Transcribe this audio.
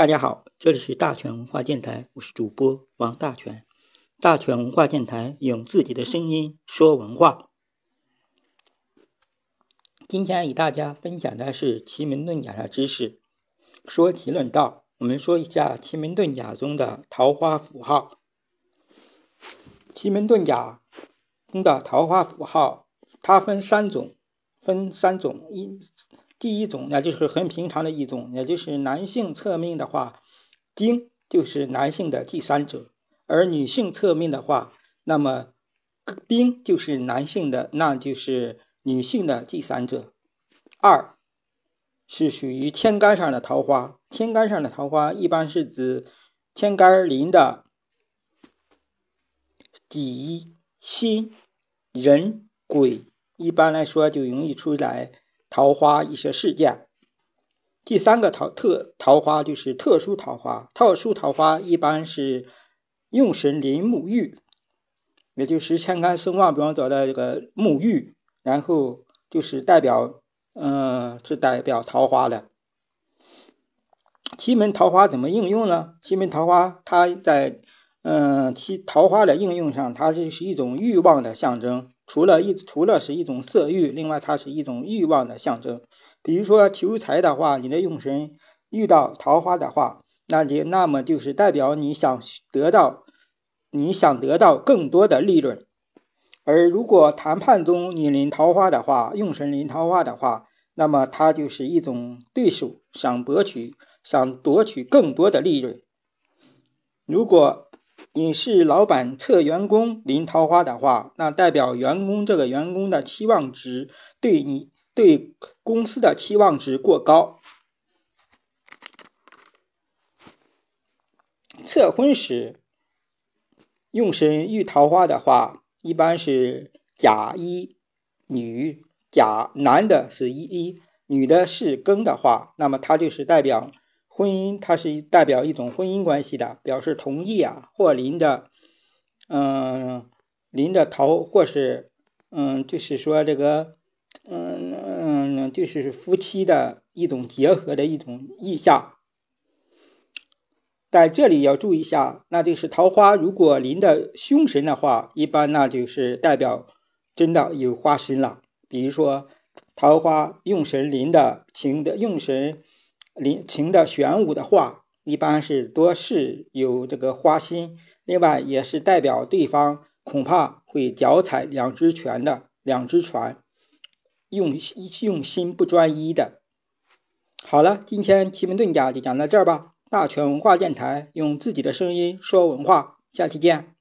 大家好，这里是大全文化电台，我是主播王大全。大全文化电台用自己的声音说文化。今天与大家分享的是奇门遁甲的知识。说奇论道，我们说一下奇门遁甲中的桃花符号。奇门遁甲中的桃花符号，它分三种，分三种一。第一种，那就是很平常的一种，也就是男性测命的话，丁就是男性的第三者；而女性测命的话，那么兵就是男性的，那就是女性的第三者。二是属于天干上的桃花，天干上的桃花一般是指天干临的己、辛、壬、癸，一般来说就容易出来。桃花一些事件，第三个桃特桃花就是特殊桃花。特殊桃花一般是用神临沐浴，也就是千干生旺，比方找的这个沐浴，然后就是代表，嗯，是代表桃花的。奇门桃花怎么应用呢？奇门桃花它在，嗯，其桃花的应用上，它就是一种欲望的象征。除了一除了是一种色欲，另外它是一种欲望的象征。比如说求财的话，你的用神遇到桃花的话，那你那么就是代表你想得到，你想得到更多的利润。而如果谈判中你临桃花的话，用神临桃花的话，那么它就是一种对手想博取、想夺取更多的利润。如果你是老板测员工临桃花的话，那代表员工这个员工的期望值对你对公司的期望值过高。测婚时用神遇桃花的话，一般是甲一女甲男的是一一，女的是庚的话，那么它就是代表。婚姻它是代表一种婚姻关系的，表示同意啊，或临着，嗯，临着桃，或是，嗯，就是说这个，嗯嗯，就是夫妻的一种结合的一种意象。在这里要注意一下，那就是桃花如果临的凶神的话，一般那就是代表真的有花心了。比如说桃花用神临的情的用神。临情的玄武的话，一般是多是有这个花心，另外也是代表对方恐怕会脚踩两只船的两只船，用用心不专一的。好了，今天奇门遁甲就讲到这儿吧。大全文化电台用自己的声音说文化，下期见。